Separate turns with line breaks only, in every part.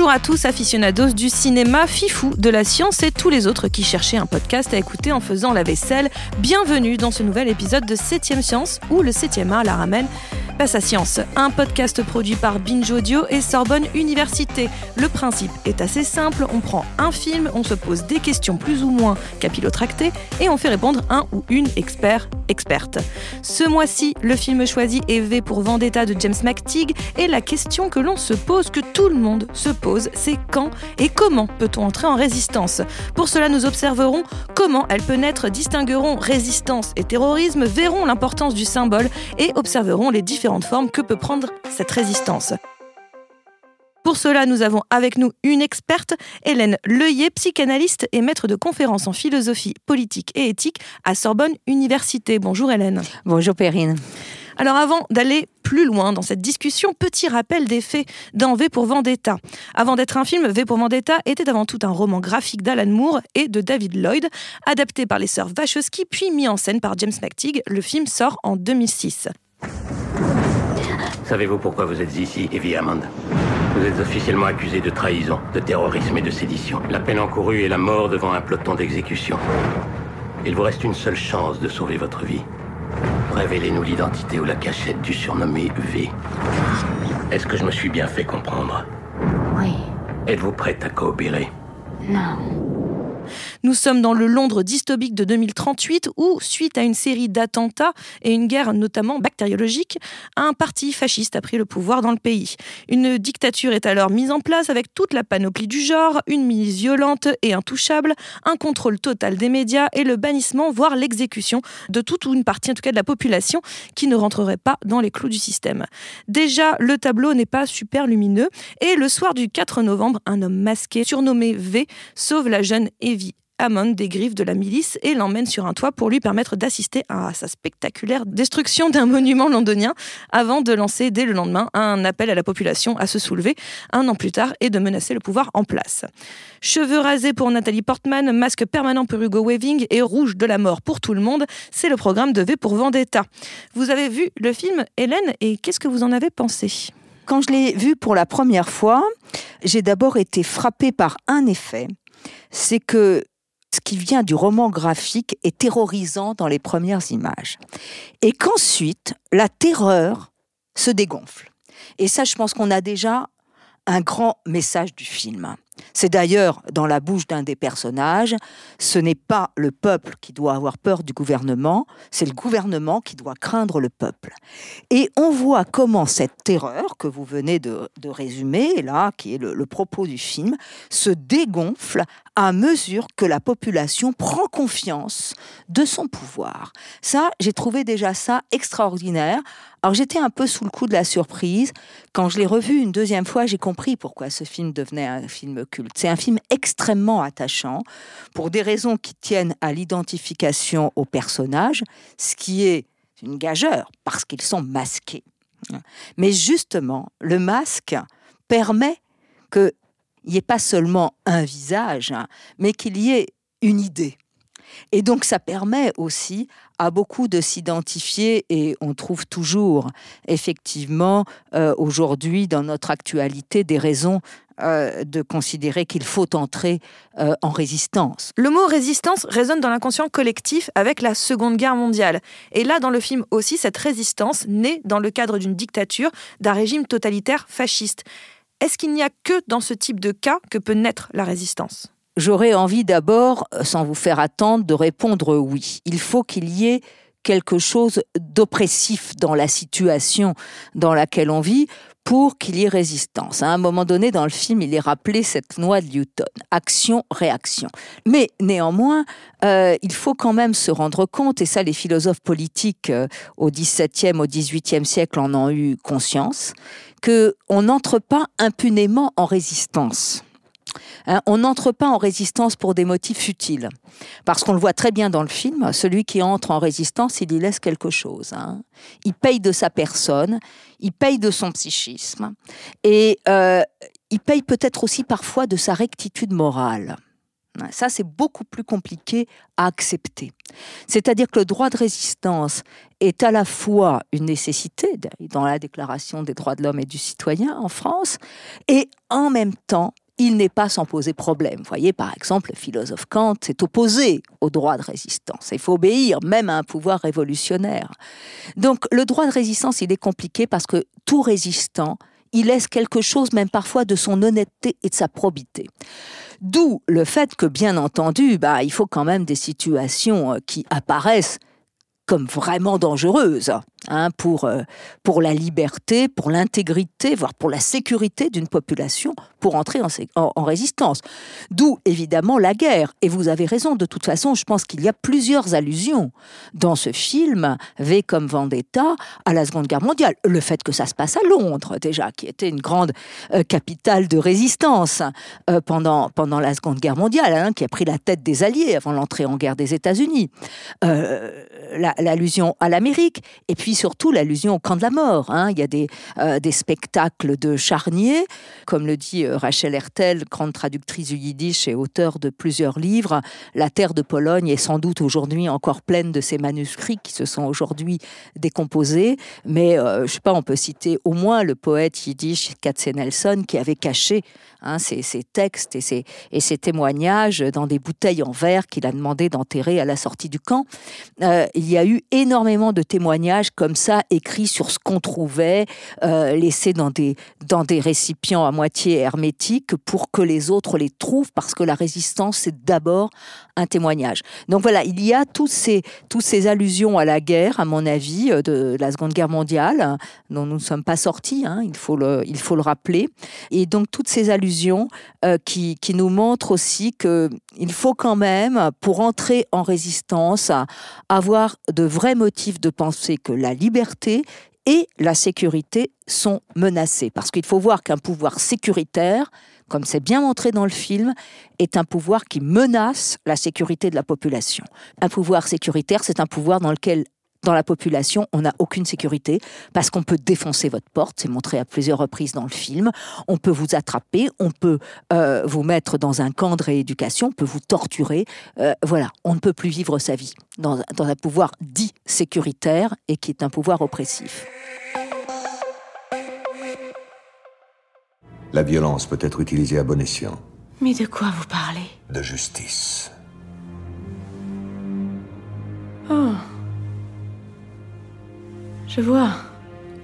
Bonjour à tous, aficionados du cinéma, fifou de la science et tous les autres qui cherchaient un podcast à écouter en faisant la vaisselle. Bienvenue dans ce nouvel épisode de 7ème Science où le 7ème art la ramène Passe à Science, un podcast produit par Binge Audio et Sorbonne Université. Le principe est assez simple, on prend un film, on se pose des questions plus ou moins capillotractées et on fait répondre un ou une expert experte. Ce mois-ci, le film choisi est V pour Vendetta de James McTeague et la question que l'on se pose, que tout le monde se pose, c'est quand et comment peut-on entrer en résistance? Pour cela, nous observerons comment elle peut naître, distinguerons résistance et terrorisme, verrons l'importance du symbole et observerons les différents formes que peut prendre cette résistance. Pour cela, nous avons avec nous une experte, Hélène Leuillet, psychanalyste et maître de conférences en philosophie politique et éthique à Sorbonne Université. Bonjour Hélène.
Bonjour Perrine.
Alors avant d'aller plus loin dans cette discussion, petit rappel des faits dans V pour Vendetta. Avant d'être un film, V pour Vendetta était avant tout un roman graphique d'Alan Moore et de David Lloyd, adapté par les sœurs Wachowski puis mis en scène par James McTeague. Le film sort en 2006.
Savez-vous pourquoi vous êtes ici, Evie Hammond? Vous êtes officiellement accusé de trahison, de terrorisme et de sédition. La peine encourue est la mort devant un peloton d'exécution. Il vous reste une seule chance de sauver votre vie. Révélez-nous l'identité ou la cachette du surnommé V. Est-ce que je me suis bien fait comprendre?
Oui.
Êtes-vous prête à coopérer?
Non.
Nous sommes dans le Londres dystopique de 2038 où, suite à une série d'attentats et une guerre notamment bactériologique, un parti fasciste a pris le pouvoir dans le pays. Une dictature est alors mise en place avec toute la panoplie du genre, une milice violente et intouchable, un contrôle total des médias et le bannissement, voire l'exécution de toute ou une partie en tout cas de la population qui ne rentrerait pas dans les clous du système. Déjà, le tableau n'est pas super lumineux et le soir du 4 novembre, un homme masqué surnommé V sauve la jeune Evie Hammond des griffes de la milice et l'emmène sur un toit pour lui permettre d'assister à sa spectaculaire destruction d'un monument londonien avant de lancer dès le lendemain un appel à la population à se soulever un an plus tard et de menacer le pouvoir en place. Cheveux rasés pour Nathalie Portman, masque permanent pour Hugo Weaving et rouge de la mort pour tout le monde, c'est le programme de V pour Vendetta. Vous avez vu le film Hélène et qu'est-ce que vous en avez pensé?
Quand je l'ai vu pour la première fois, j'ai d'abord été frappée par un effet, c'est que ce qui vient du roman graphique est terrorisant dans les premières images. Et qu'ensuite, la terreur se dégonfle. Et ça, je pense qu'on a déjà un grand message du film. C'est d'ailleurs dans la bouche d'un des personnages, ce n'est pas le peuple qui doit avoir peur du gouvernement, c'est le gouvernement qui doit craindre le peuple. Et on voit comment cette terreur que vous venez de, résumer, là, qui est le, propos du film, se dégonfle à mesure que la population prend confiance de son pouvoir. Ça, j'ai trouvé déjà ça extraordinaire. Alors j'étais un peu sous le coup de la surprise. Quand je l'ai revu une deuxième fois, j'ai compris pourquoi ce film devenait un film culte. C'est un film extrêmement attachant pour des raisons qui tiennent à l'identification aux personnages, ce qui est une gageure parce qu'ils sont masqués. Mais justement, le masque permet qu'il n'y ait pas seulement un visage, hein, mais qu'il y ait une idée. Et donc ça permet aussi à beaucoup de s'identifier et on trouve toujours effectivement euh, aujourd'hui dans notre actualité des raisons euh, de considérer qu'il faut entrer euh, en résistance.
Le mot résistance résonne dans l'inconscient collectif avec la Seconde Guerre mondiale. Et là, dans le film aussi, cette résistance naît dans le cadre d'une dictature, d'un régime totalitaire fasciste. Est-ce qu'il n'y a que dans ce type de cas que peut naître la résistance?
J'aurais envie d'abord, sans vous faire attendre, de répondre oui. Il faut qu'il y ait quelque chose d'oppressif dans la situation dans laquelle on vit pour qu'il y ait résistance. À un moment donné, dans le film, il est rappelé cette loi de Newton, action-réaction. Mais néanmoins, euh, il faut quand même se rendre compte, et ça les philosophes politiques euh, au XVIIe, au XVIIIe siècle en ont eu conscience, qu'on n'entre pas impunément en résistance. Hein, on n'entre pas en résistance pour des motifs futiles. Parce qu'on le voit très bien dans le film, celui qui entre en résistance, il y laisse quelque chose. Hein. Il paye de sa personne, il paye de son psychisme, et euh, il paye peut-être aussi parfois de sa rectitude morale. Ça, c'est beaucoup plus compliqué à accepter. C'est-à-dire que le droit de résistance est à la fois une nécessité dans la Déclaration des droits de l'homme et du citoyen en France, et en même temps, il n'est pas sans poser problème. Voyez, par exemple, le philosophe Kant s'est opposé au droit de résistance. Il faut obéir même à un pouvoir révolutionnaire. Donc, le droit de résistance, il est compliqué parce que tout résistant, il laisse quelque chose, même parfois, de son honnêteté et de sa probité. D'où le fait que, bien entendu, bah, il faut quand même des situations euh, qui apparaissent comme vraiment dangereuses. Hein, pour, euh, pour la liberté, pour l'intégrité, voire pour la sécurité d'une population pour entrer en, résistance. D'où évidemment la guerre. Et vous avez raison, de toute façon, je pense qu'il y a plusieurs allusions dans ce film, V comme Vendetta, à la Seconde Guerre mondiale. Le fait que ça se passe à Londres, déjà, qui était une grande euh, capitale de résistance euh, pendant, pendant la Seconde Guerre mondiale, hein, qui a pris la tête des Alliés avant l'entrée en guerre des États-Unis. L'allusion à l'Amérique. Et puis, surtout l'allusion au camp de la mort. Hein. Il y a des, euh, spectacles de charniers, comme le dit euh, Rachel Hertel, grande traductrice du yiddish et auteur de plusieurs livres. La terre de Pologne est sans doute aujourd'hui encore pleine de ces manuscrits qui se sont aujourd'hui décomposés. Mais euh, je sais pas, on peut citer au moins le poète yiddish Katzenelson qui avait caché hein, ses, textes et ses, et ses témoignages dans des bouteilles en verre qu'il a demandé d'enterrer à la sortie du camp. il y a eu énormément de témoignages comme ça, écrits sur ce qu'on trouvait, euh, laissés dans des, dans des récipients à moitié hermétiques pour que les autres les trouvent, parce que la résistance, c'est d'abord un témoignage. Donc voilà, il y a toutes ces, toutes ces allusions à la guerre, à mon avis, euh, de la Seconde Guerre mondiale, dont nous ne sommes pas sortis, hein, il, faut le, il faut le rappeler. Et donc toutes ces allusions euh, qui, qui nous montrent aussi qu'il faut quand même, pour entrer en résistance, avoir de vrais motifs de penser que la liberté et la sécurité sont menacées. Parce qu'il faut voir qu'un pouvoir sécuritaire, comme c'est bien montré dans le film, est un pouvoir qui menace la sécurité de la population. Un pouvoir sécuritaire, c'est un pouvoir dans lequel dans la population, on n'a aucune sécurité parce qu'on peut défoncer votre porte, c'est montré à plusieurs reprises dans le film, on peut vous attraper, on peut euh, vous mettre dans un camp de rééducation, on peut vous torturer, euh, voilà, on ne peut plus vivre sa vie dans, dans un pouvoir dit sécuritaire et qui est un pouvoir oppressif.
La violence peut être utilisée à bon escient.
Mais de quoi vous parlez?
De justice.
Oh. Je vois.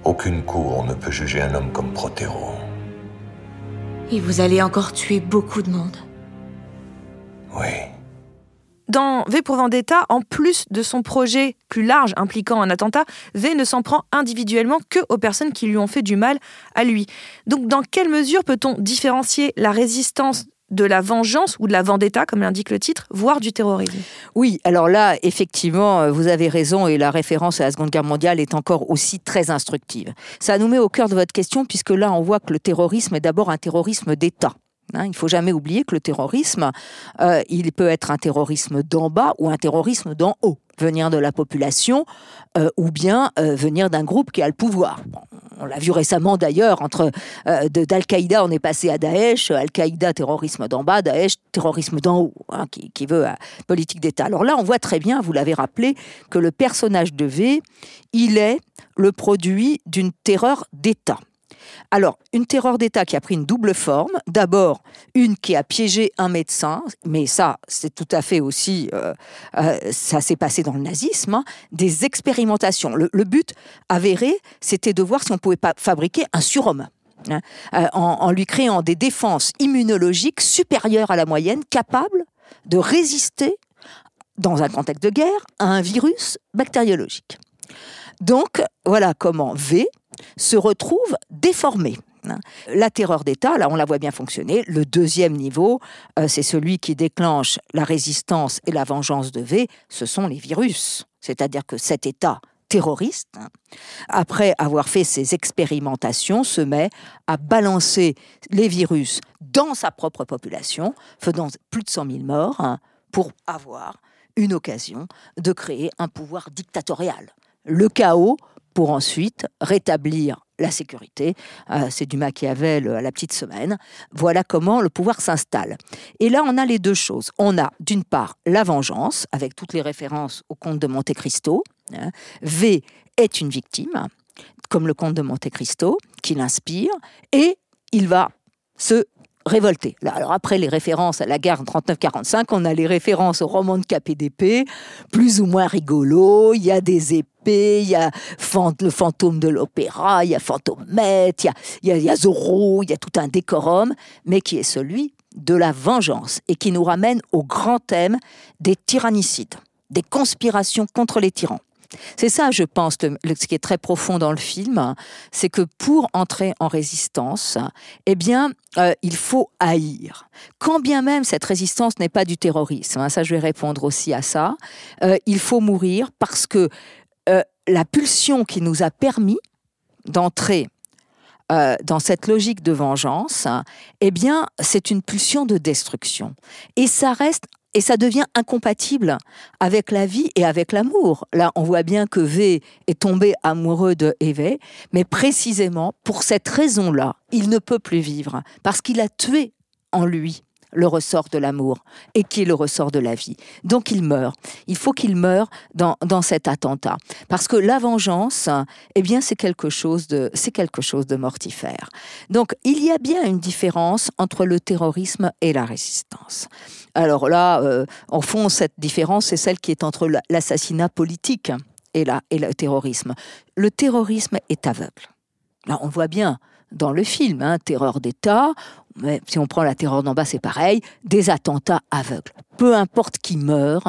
Aucune cour ne peut juger un homme comme Protero.
Et vous allez encore tuer beaucoup de monde.
Oui.
Dans V pour Vendetta, en plus de son projet plus large impliquant un attentat, V ne s'en prend individuellement que aux personnes qui lui ont fait du mal à lui. Donc dans quelle mesure peut-on différencier la résistance de la vengeance ou de la vendetta, comme l'indique le titre, voire du terrorisme.
Oui, alors là, effectivement, euh, vous avez raison et la référence à la Seconde Guerre mondiale est encore aussi très instructive. Ça nous met au cœur de votre question puisque là, on voit que le terrorisme est d'abord un terrorisme d'État. Hein, il faut jamais oublier que le terrorisme, euh, il peut être un terrorisme d'en bas ou un terrorisme d'en haut, venir de la population euh, ou bien venir d'un groupe qui a le pouvoir on l'a vu récemment d'ailleurs, entre euh, d'Al-Qaïda, on est passé à Daesh, Al-Qaïda, terrorisme d'en bas, Daesh, terrorisme d'en haut, hein, qui, veut euh, politique d'État. Alors là, on voit très bien, vous l'avez rappelé, que le personnage de V, il est le produit d'une terreur d'État. Alors, une terreur d'État qui a pris une double forme. D'abord, une qui a piégé un médecin, mais ça, c'est tout à fait aussi, euh, euh, ça s'est passé dans le nazisme, hein. des expérimentations. Le, but avéré, c'était de voir si on pouvait pas fabriquer un surhomme. Hein, euh, en, lui créant des défenses immunologiques supérieures à la moyenne, capables de résister, dans un contexte de guerre, à un virus bactériologique. Donc, voilà comment V, se retrouve déformé. La terreur d'État, là on la voit bien fonctionner. Le deuxième niveau, euh, c'est celui qui déclenche la résistance et la vengeance de V, ce sont les virus. C'est-à-dire que cet État terroriste, après avoir fait ses expérimentations, se met à balancer les virus dans sa propre population, faisant plus de 100 000 morts, hein, pour avoir une occasion de créer un pouvoir dictatorial. Le chaos pour ensuite rétablir la sécurité. Euh, c'est du Machiavel à la petite semaine. Voilà comment le pouvoir s'installe. Et là, on a les deux choses. On a d'une part la vengeance, avec toutes les références au comte de Monte Cristo. Hein. V est une victime, comme le comte de Monte Cristo, qui l'inspire, et il va se révolté. Alors après les références à la guerre 39-45, on a les références au roman de KPDP, plus ou moins rigolo. Il y a des épées, il y a le fantôme de l'opéra, il y a Fantomette, il il y a Zorro, il y a tout un décorum, mais qui est celui de la vengeance et qui nous ramène au grand thème des tyrannicides, des conspirations contre les tyrans. C'est ça, je pense, ce qui est très profond dans le film, c'est que pour entrer en résistance, eh bien, euh, il faut haïr. Quand bien même cette résistance n'est pas du terrorisme, hein, ça je vais répondre aussi à ça, euh, il faut mourir parce que euh, la pulsion qui nous a permis d'entrer dans cette logique de vengeance, eh bien, c'est une pulsion de destruction. Et ça reste et ça devient incompatible avec la vie et avec l'amour. Là, on voit bien que V est tombé amoureux de Eve, mais précisément pour cette raison-là, il ne peut plus vivre, parce qu'il a tué en lui le ressort de l'amour et qui est le ressort de la vie? Donc il meurt. Il faut qu'il meure dans, dans cet attentat. Parce que la vengeance, eh bien, c'est quelque chose de, c'est quelque chose de mortifère. Donc il y a bien une différence entre le terrorisme et la résistance. Alors là, euh, en fond, cette différence, c'est celle qui est entre l'assassinat politique et, la, et le terrorisme. Le terrorisme est aveugle. Là, on voit bien dans le film, hein, terreur d'État, mais si on prend la terreur d'en bas, c'est pareil, des attentats aveugles. Peu importe qui meurt,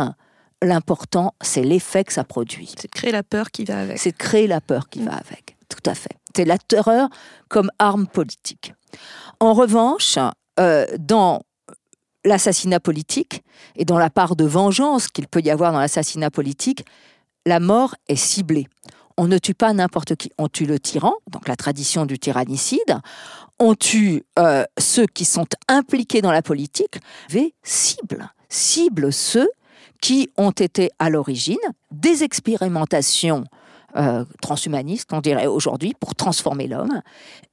l'important, c'est l'effet que ça produit.
C'est de créer la peur qui va avec.
C'est de créer la peur qui va avec, tout à fait. C'est la terreur comme arme politique. En revanche, euh, dans l'assassinat politique et dans la part de vengeance qu'il peut y avoir dans l'assassinat politique, la mort est ciblée on ne tue pas n'importe qui. On tue le tyran, donc la tradition du tyrannicide. On tue euh, ceux qui sont impliqués dans la politique. V cible, cible ceux qui ont été à l'origine des expérimentations euh, transhumanistes, on dirait aujourd'hui, pour transformer l'homme,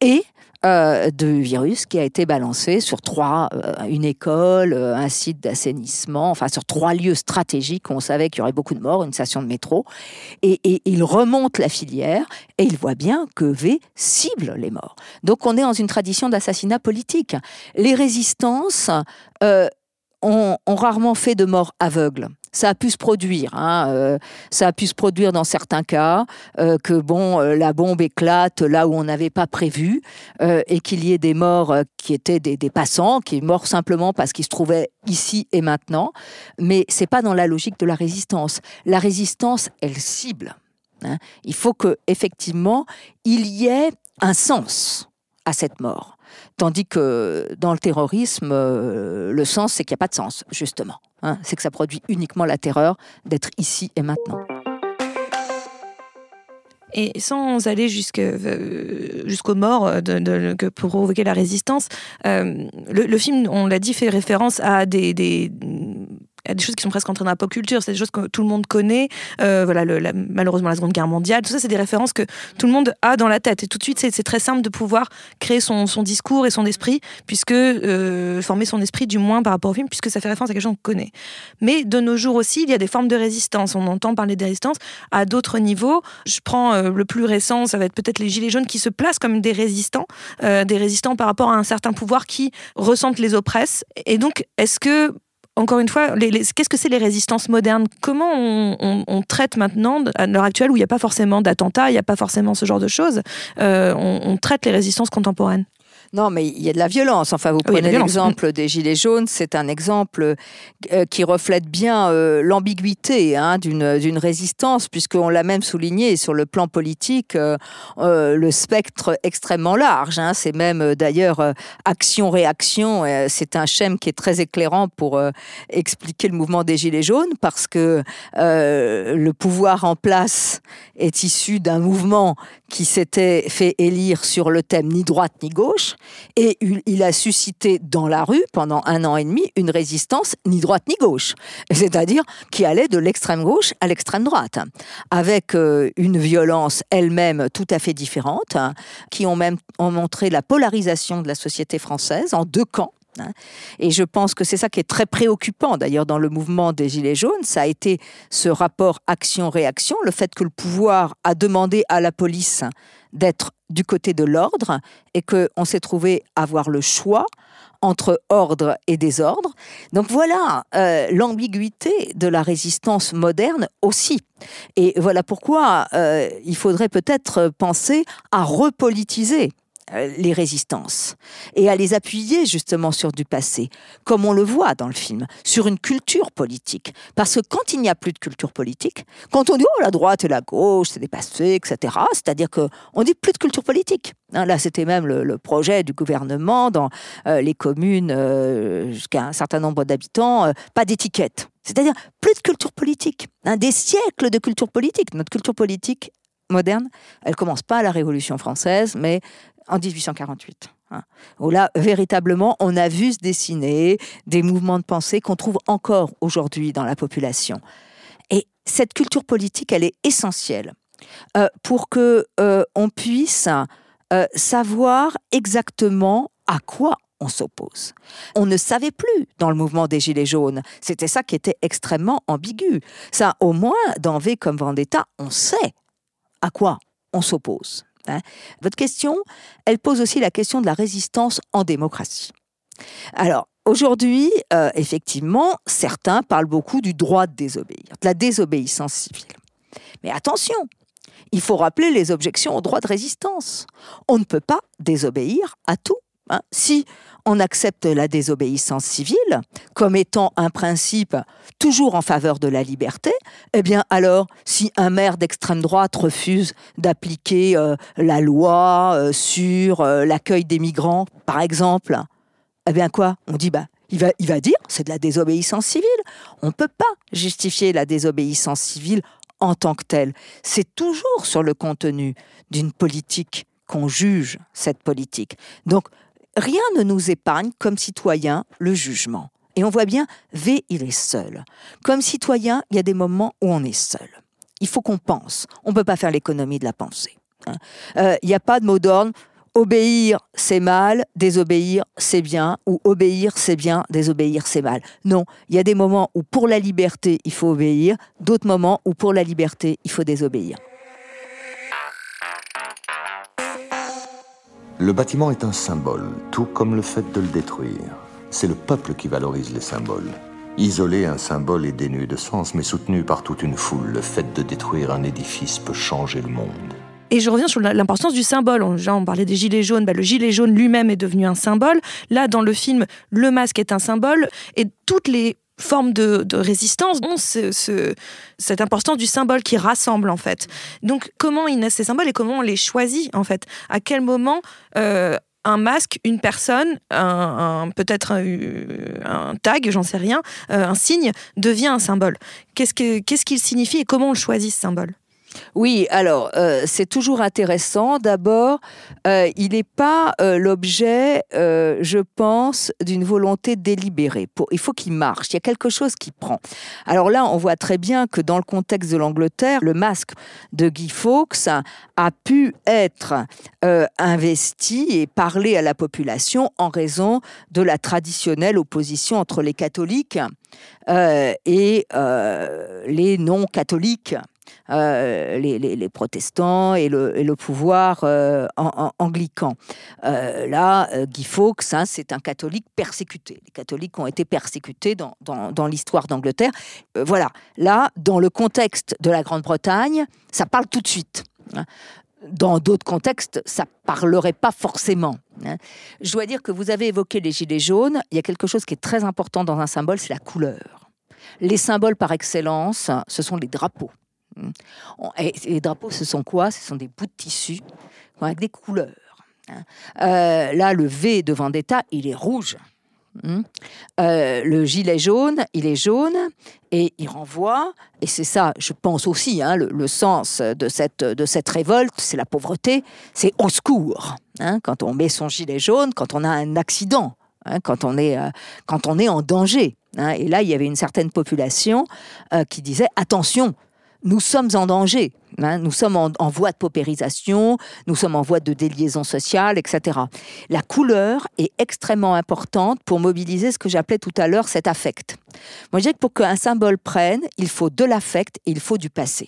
et euh, de virus qui a été balancé sur trois, euh, une école, euh, un site d'assainissement, enfin sur trois lieux stratégiques où on savait qu'il y aurait beaucoup de morts, une station de métro. Et, il remonte la filière et il voit bien que V cible les morts. Donc on est dans une tradition d'assassinat politique. Les résistances ont, rarement fait de morts aveugles ça a pu se produire. Hein, euh, ça a pu se produire dans certains cas euh, que bon, euh, la bombe éclate là où on n'avait pas prévu et qu'il y ait des morts qui étaient des, passants, qui sont morts simplement parce qu'ils se trouvaient ici et maintenant. Mais c'est pas dans la logique de la résistance. La résistance, elle cible. Hein. Il faut que effectivement il y ait un sens à cette mort. Tandis que dans le terrorisme, le sens, c'est qu'il n'y a pas de sens, justement. Hein, c'est que ça produit uniquement la terreur d'être ici et maintenant.
Et sans aller euh, jusqu'aux morts euh, pour provoquer la résistance, euh, le, film, on l'a dit, fait référence à des, y a des choses qui sont presque entrées dans la pop culture, c'est des choses que tout le monde connaît. Euh, voilà, malheureusement, la Seconde Guerre mondiale, tout ça, c'est des références que tout le monde a dans la tête. Et tout de suite, c'est très simple de pouvoir créer son, son, discours et son esprit, puisque euh, former son esprit, du moins par rapport au film, puisque ça fait référence à quelque chose qu'on connaît. Mais de nos jours aussi, il y a des formes de résistance. On entend parler des résistances à d'autres niveaux. Je prends euh, le plus récent, ça va être peut-être les Gilets jaunes qui se placent comme des résistants, des résistants par rapport à un certain pouvoir qui ressentent les oppresses. Et donc, est-ce que encore une fois, qu'est-ce que c'est les résistances modernes? Comment on, traite maintenant, à l'heure actuelle, où il n'y a pas forcément d'attentats, il n'y a pas forcément ce genre de choses, euh, on, traite les résistances contemporaines?
Non, mais il y a de la violence. Enfin, vous prenez l'exemple des Gilets jaunes, c'est un exemple euh, qui reflète bien euh, l'ambiguïté hein, d'une résistance, puisqu'on l'a même souligné sur le plan politique, euh, le spectre extrêmement large. Hein. c'est même d'ailleurs action-réaction. c'est un schéma qui est très éclairant pour expliquer le mouvement des Gilets jaunes, parce que le pouvoir en place est issu d'un mouvement qui s'était fait élire sur le thème ni droite ni gauche Et il a suscité dans la rue, pendant un an et demi, une résistance ni droite ni gauche. C'est-à-dire qui allait de l'extrême gauche à l'extrême droite. Avec euh, une violence elle-même tout à fait différente, hein, qui ont même ont montré la polarisation de la société française en deux camps. Hein. Et je pense que c'est ça qui est très préoccupant d'ailleurs dans le mouvement des Gilets jaunes, ça a été ce rapport action-réaction, le fait que le pouvoir a demandé à la police d'être du côté de l'ordre et qu'on s'est trouvé avoir le choix entre ordre et désordre. Donc voilà euh, l'ambiguïté de la résistance moderne aussi. Et voilà pourquoi euh, il faudrait peut-être penser à repolitiser les résistances et à les appuyer justement sur du passé, comme on le voit dans le film, sur une culture politique. Parce que quand il n'y a plus de culture politique, quand on dit oh la droite et la gauche c'est dépassé, etc., c'est-à-dire qu'on dit plus de culture politique. Hein, là, c'était même le, projet du gouvernement dans euh, les communes euh, jusqu'à un certain nombre d'habitants, pas d'étiquette. C'est-à-dire plus de culture politique. Hein, des siècles de culture politique. Notre culture politique moderne, elle commence pas à la Révolution française, mais en 1848. Hein, où là, véritablement, on a vu se dessiner des mouvements de pensée qu'on trouve encore aujourd'hui dans la population. Et cette culture politique, elle est essentielle euh, pour que euh, on puisse euh, savoir exactement à quoi on s'oppose. On ne savait plus dans le mouvement des Gilets jaunes. C'était ça qui était extrêmement ambigu. Ça, au moins, dans V comme Vendetta, on sait à quoi on s'oppose. Hein. Votre question, elle pose aussi la question de la résistance en démocratie. Alors, aujourd'hui, euh, effectivement, certains parlent beaucoup du droit de désobéir, de la désobéissance civile. Mais attention, il faut rappeler les objections au droit de résistance. On ne peut pas désobéir à tout. Hein. Si on accepte la désobéissance civile comme étant un principe toujours en faveur de la liberté, eh bien alors, si un maire d'extrême droite refuse d'appliquer euh, la loi euh, sur euh, l'accueil des migrants, par exemple, eh bien quoi? On dit bah il va, il va dire c'est de la désobéissance civile. On ne peut pas justifier la désobéissance civile en tant que telle. C'est toujours sur le contenu d'une politique qu'on juge cette politique. Donc rien ne nous épargne comme citoyens le jugement. Et on voit bien, V, il est seul. Comme citoyen, il y a des moments où on est seul. Il faut qu'on pense. On ne peut pas faire l'économie de la pensée. Hein. Euh, il n'y a pas de mot d'ordre. Obéir, c'est mal, désobéir, c'est bien, ou obéir, c'est bien, désobéir, c'est mal. Non, il y a des moments où pour la liberté, il faut obéir, d'autres moments où pour la liberté, il faut désobéir.
Le bâtiment est un symbole, tout comme le fait de le détruire. C'est le peuple qui valorise les symboles. Isoler un symbole est dénué de sens, mais soutenu par toute une foule, le fait de détruire un édifice peut changer le monde.
Et je reviens sur l'importance du symbole. On, on parlait des gilets jaunes. Bah, le gilet jaune lui-même est devenu un symbole. Là, dans le film, le masque est un symbole. Et toutes les forme de, résistance ont cette importance du symbole qui rassemble en fait. Donc comment ils naissent ces symboles et comment on les choisit en fait? À quel moment euh, un masque, une personne, un, peut-être un, tag, j'en sais rien, euh, un signe devient un symbole? Qu'est-ce qu'il signifie et comment on choisit ce symbole?
Oui, alors euh, c'est toujours intéressant. D'abord, euh, il n'est pas euh, l'objet, je pense, d'une volonté délibérée. il faut qu'il marche. Il y a quelque chose qui prend. Alors là, on voit très bien que dans le contexte de l'Angleterre, le masque de Guy Fawkes a pu être investi et parler à la population en raison de la traditionnelle opposition entre les catholiques et les non-catholiques. Euh, les, protestants et le, pouvoir euh, anglican. Euh, là, Guy Fawkes, hein, c'est un catholique persécuté. Les catholiques ont été persécutés dans, dans l'histoire d'Angleterre. voilà, là, dans le contexte de la Grande-Bretagne, ça parle tout de suite. Hein. Dans d'autres contextes, ça parlerait pas forcément. Hein. Je dois dire que vous avez évoqué les gilets jaunes. Il y a quelque chose qui est très important dans un symbole, c'est la couleur. Les symboles par excellence, ce sont les drapeaux. Les drapeaux, ce sont quoi? Ce sont des bouts de tissu avec des couleurs. Hein. Euh, là, le V de Vendetta, il est rouge. Hein. Euh, le gilet jaune, il est jaune et il renvoie, et c'est ça, je pense aussi, hein, le, sens de cette, de cette révolte, c'est la pauvreté, c'est au secours. quand on met son gilet jaune, quand on a un accident, quand, on est, euh, quand on est en danger. Et là, il y avait une certaine population qui disait attention, nous sommes en danger. hein, nous sommes en, voie de paupérisation, nous sommes en voie de déliaison sociale, etc. La couleur est extrêmement importante pour mobiliser ce que j'appelais tout à l'heure cet affect. Moi, je dirais que pour qu'un symbole prenne, il faut de l'affect et il faut du passé.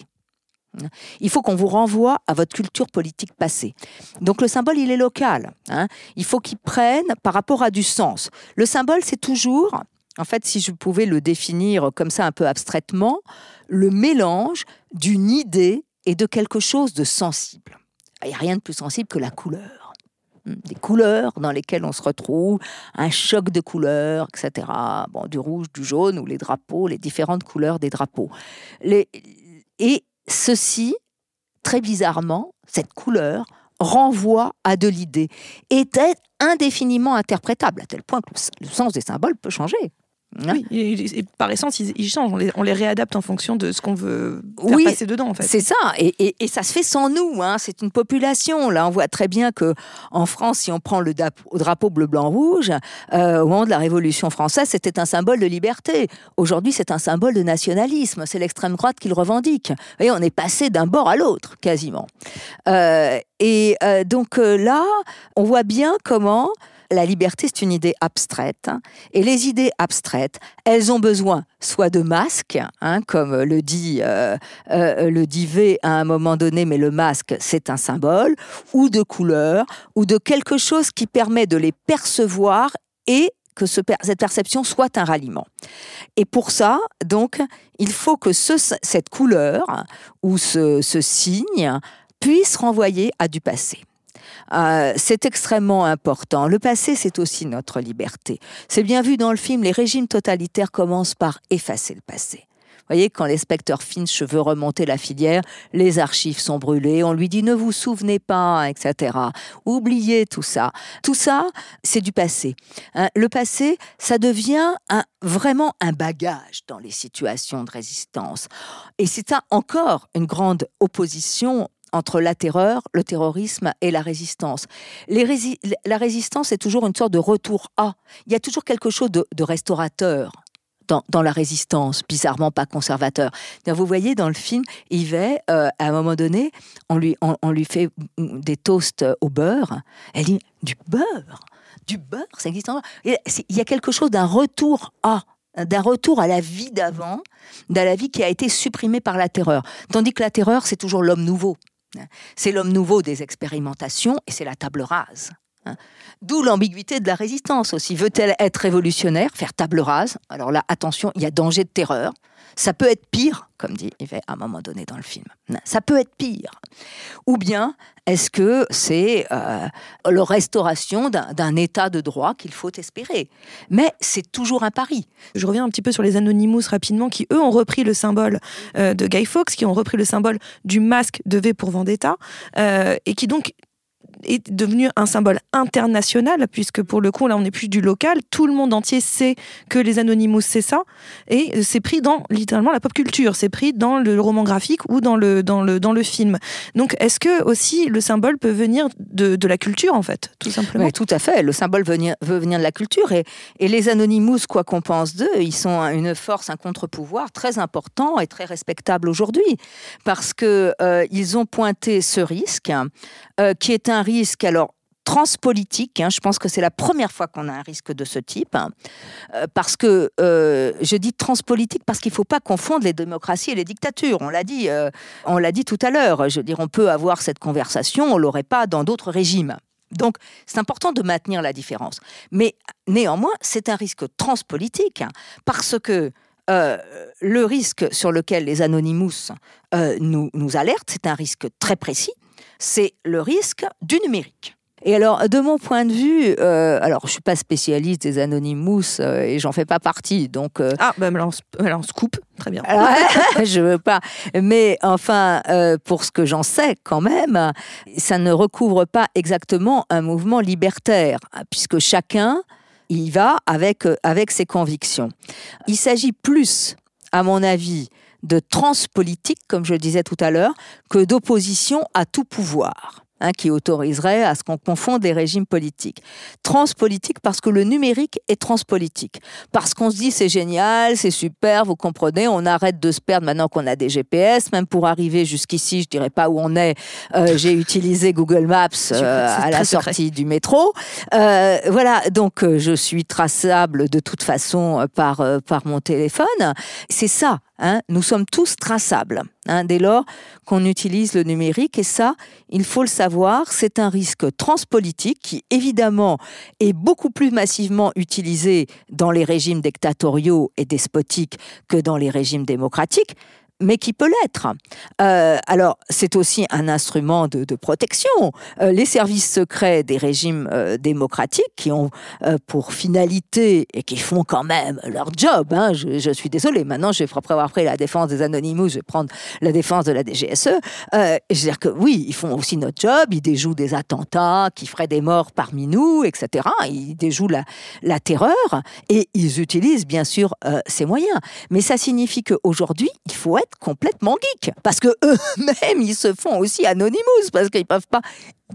Il faut qu'on vous renvoie à votre culture politique passée. Donc le symbole, il est local. hein. Il faut qu'il prenne par rapport à du sens. Le symbole, c'est toujours, en fait, si je pouvais le définir comme ça un peu abstraitement, le mélange d'une idée et de quelque chose de sensible. Il n'y a rien de plus sensible que la couleur. Hmm, Des couleurs dans lesquelles on se retrouve, un choc de couleurs, etc. Bon, du rouge, du jaune, ou les drapeaux, les différentes couleurs des drapeaux. Et ceci, très bizarrement, cette couleur renvoie à de l'idée, est indéfiniment interprétable, à tel point que le sens des symboles peut changer. Hein
Oui, et- et par essence, ils, ils changent. On les, on les réadapte en fonction de ce qu'on veut faire
Oui,
passer dedans, en fait.
C'est ça, et, et- et ça se fait sans nous. hein. C'est une population. Là, on voit très bien que en France, si on prend le drapeau bleu, blanc, rouge, euh, au moment de la Révolution française, c'était un symbole de liberté. Aujourd'hui, c'est un symbole de nationalisme. C'est l'extrême droite qui le revendique. Et on est passé d'un bord à l'autre, quasiment. Euh, et euh, donc là, on voit bien comment la liberté, c'est une idée abstraite. hein. Et les idées abstraites, elles ont besoin soit de masques, hein, comme le dit, euh, euh, le dit V à un moment donné, mais le masque, c'est un symbole, ou de couleurs, ou de quelque chose qui permet de les percevoir et que cette perception soit un ralliement. Et pour ça, donc, il faut que ce- cette couleur ou ce signe puisse renvoyer à du passé. Euh, c'est extrêmement important. Le passé, c'est aussi notre liberté. C'est bien vu dans le film, les régimes totalitaires commencent par effacer le passé. Vous voyez, quand l'inspecteur Finch veut remonter la filière, les archives sont brûlées, on lui dit ne vous souvenez pas, etc. Oubliez tout ça. Tout ça, c'est du passé. Hein, le passé, ça devient vraiment un bagage dans les situations de résistance. Et c'est encore une grande opposition entre la terreur, le terrorisme et la résistance. La résistance est toujours une sorte de retour à. Il y a toujours quelque chose de, restaurateur. Dans, la résistance, bizarrement pas conservateur. Vous voyez dans le film, Yvet, euh, à un moment donné, on lui, on, lui fait des toasts au beurre. Elle dit du beurre, du beurre, ça existe encore? Il y a quelque chose d'un retour à, d'un retour à la vie d'avant, de la vie qui a été supprimée par la terreur. Tandis que la terreur, c'est toujours l'homme nouveau. C'est l'homme nouveau des expérimentations et c'est la table rase. D'où l'ambiguïté de la résistance aussi. Veut-elle être révolutionnaire, faire table rase? Alors là, attention, il y a danger de terreur. Ça peut être pire, comme dit Yves à un moment donné dans le film. Ça peut être pire. Ou bien, est-ce que c'est euh, la restauration d'un d'un état de droit qu'il faut espérer? Mais c'est toujours un pari.
Je reviens un petit peu sur les Anonymous rapidement, qui eux ont repris le symbole euh, de Guy Fawkes, qui ont repris le symbole du masque de V pour Vendetta, euh, et qui donc est devenu un symbole international, puisque pour le coup, là, on n'est plus du local. Tout le monde entier sait que les Anonymous, c'est ça. Et c'est pris dans, littéralement, la pop culture. C'est pris dans le roman graphique ou dans le, dans le, dans le film. Donc, est-ce que aussi le symbole peut venir de, de la culture, en fait, tout simplement?
Oui, tout à fait. Le symbole veut venir, de la culture. Et, et les Anonymous, quoi qu'on pense d'eux, ils sont une force, un contre-pouvoir très important et très respectable aujourd'hui. Parce que euh, ont pointé ce risque, euh, qui est un risque, alors, transpolitique. hein. je pense que c'est la première fois qu'on a un risque de ce type. hein. Euh, parce que, euh, je dis transpolitique parce qu'il ne faut pas confondre les démocraties et les dictatures. On l'a dit, euh, on l'a dit tout à l'heure. Je veux dire, on peut avoir cette conversation, on l'aurait pas dans d'autres régimes. Donc, c'est important de maintenir la différence. Mais néanmoins, c'est un risque transpolitique hein, parce que euh, le risque sur lequel les Anonymous euh, nous, nous alertent, c'est un risque très précis. C'est le risque du numérique. Et alors, de mon point de vue, euh, alors je suis pas spécialiste des Anonymous euh, et j'en fais pas partie, donc euh,
Ah, ben là, on, se- là, on se coupe. Très bien.
Ouais, je veux pas. Mais enfin, pour ce que j'en sais quand même, ça ne recouvre pas exactement un mouvement libertaire, puisque chacun y va avec, euh, avec ses convictions. Il s'agit plus, à mon avis, de transpolitique, comme je le disais tout à l'heure, que d'opposition à tout pouvoir. Hein, qui autoriserait à ce qu'on confonde les régimes politiques. Transpolitique parce que le numérique est transpolitique. Parce qu'on se dit c'est génial, c'est super, vous comprenez, on arrête de se perdre maintenant qu'on a des GPS. Même pour arriver jusqu'ici, je dirais pas où on est, euh, j'ai utilisé Google Maps euh, à la sortie du métro. Euh, voilà, donc je suis traçable de toute façon par, par mon téléphone. C'est ça Hein, nous sommes tous traçables hein, dès lors qu'on utilise le numérique. Et ça, il faut le savoir, c'est un risque transpolitique qui évidemment est beaucoup plus massivement utilisé dans les régimes dictatoriaux et despotiques que dans les régimes démocratiques, mais qui peut l'être. Euh, alors, c'est aussi un instrument de, protection. Euh, les services secrets des régimes euh, démocratiques qui ont pour finalité et qui font quand même leur job, hein, je, suis désolée, maintenant, je vais, après avoir pris la défense des Anonymous, je vais prendre la défense de la DGSE. je veux dire que oui, ils font aussi notre job, ils déjouent des attentats qui feraient des morts parmi nous, etc. Ils déjouent la, la terreur et ils utilisent bien sûr ces moyens. Mais ça signifie qu'aujourd'hui, il faut être complètement geek. Parce que eux-mêmes, ils se font aussi anonymous, parce qu'ils peuvent pas,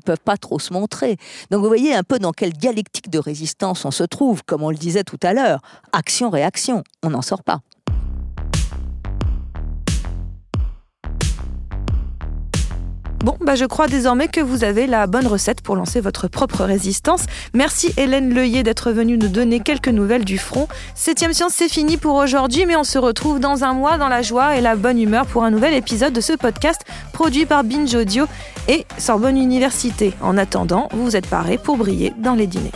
peuvent pas trop se montrer. Donc vous voyez un peu dans quelle dialectique de résistance on se trouve, comme on le disait tout à l'heure. Action-réaction, on n'en sort pas.
Bon, bah je crois désormais que vous avez la bonne recette pour lancer votre propre résistance. Merci Hélène Leuillet d'être venue nous donner quelques nouvelles du front. Septième Science, c'est fini pour aujourd'hui, mais on se retrouve dans un mois dans la joie et la bonne humeur pour un nouvel épisode de ce podcast produit par Binge Audio et Sorbonne Université. En attendant, vous êtes parés pour briller dans les dîners.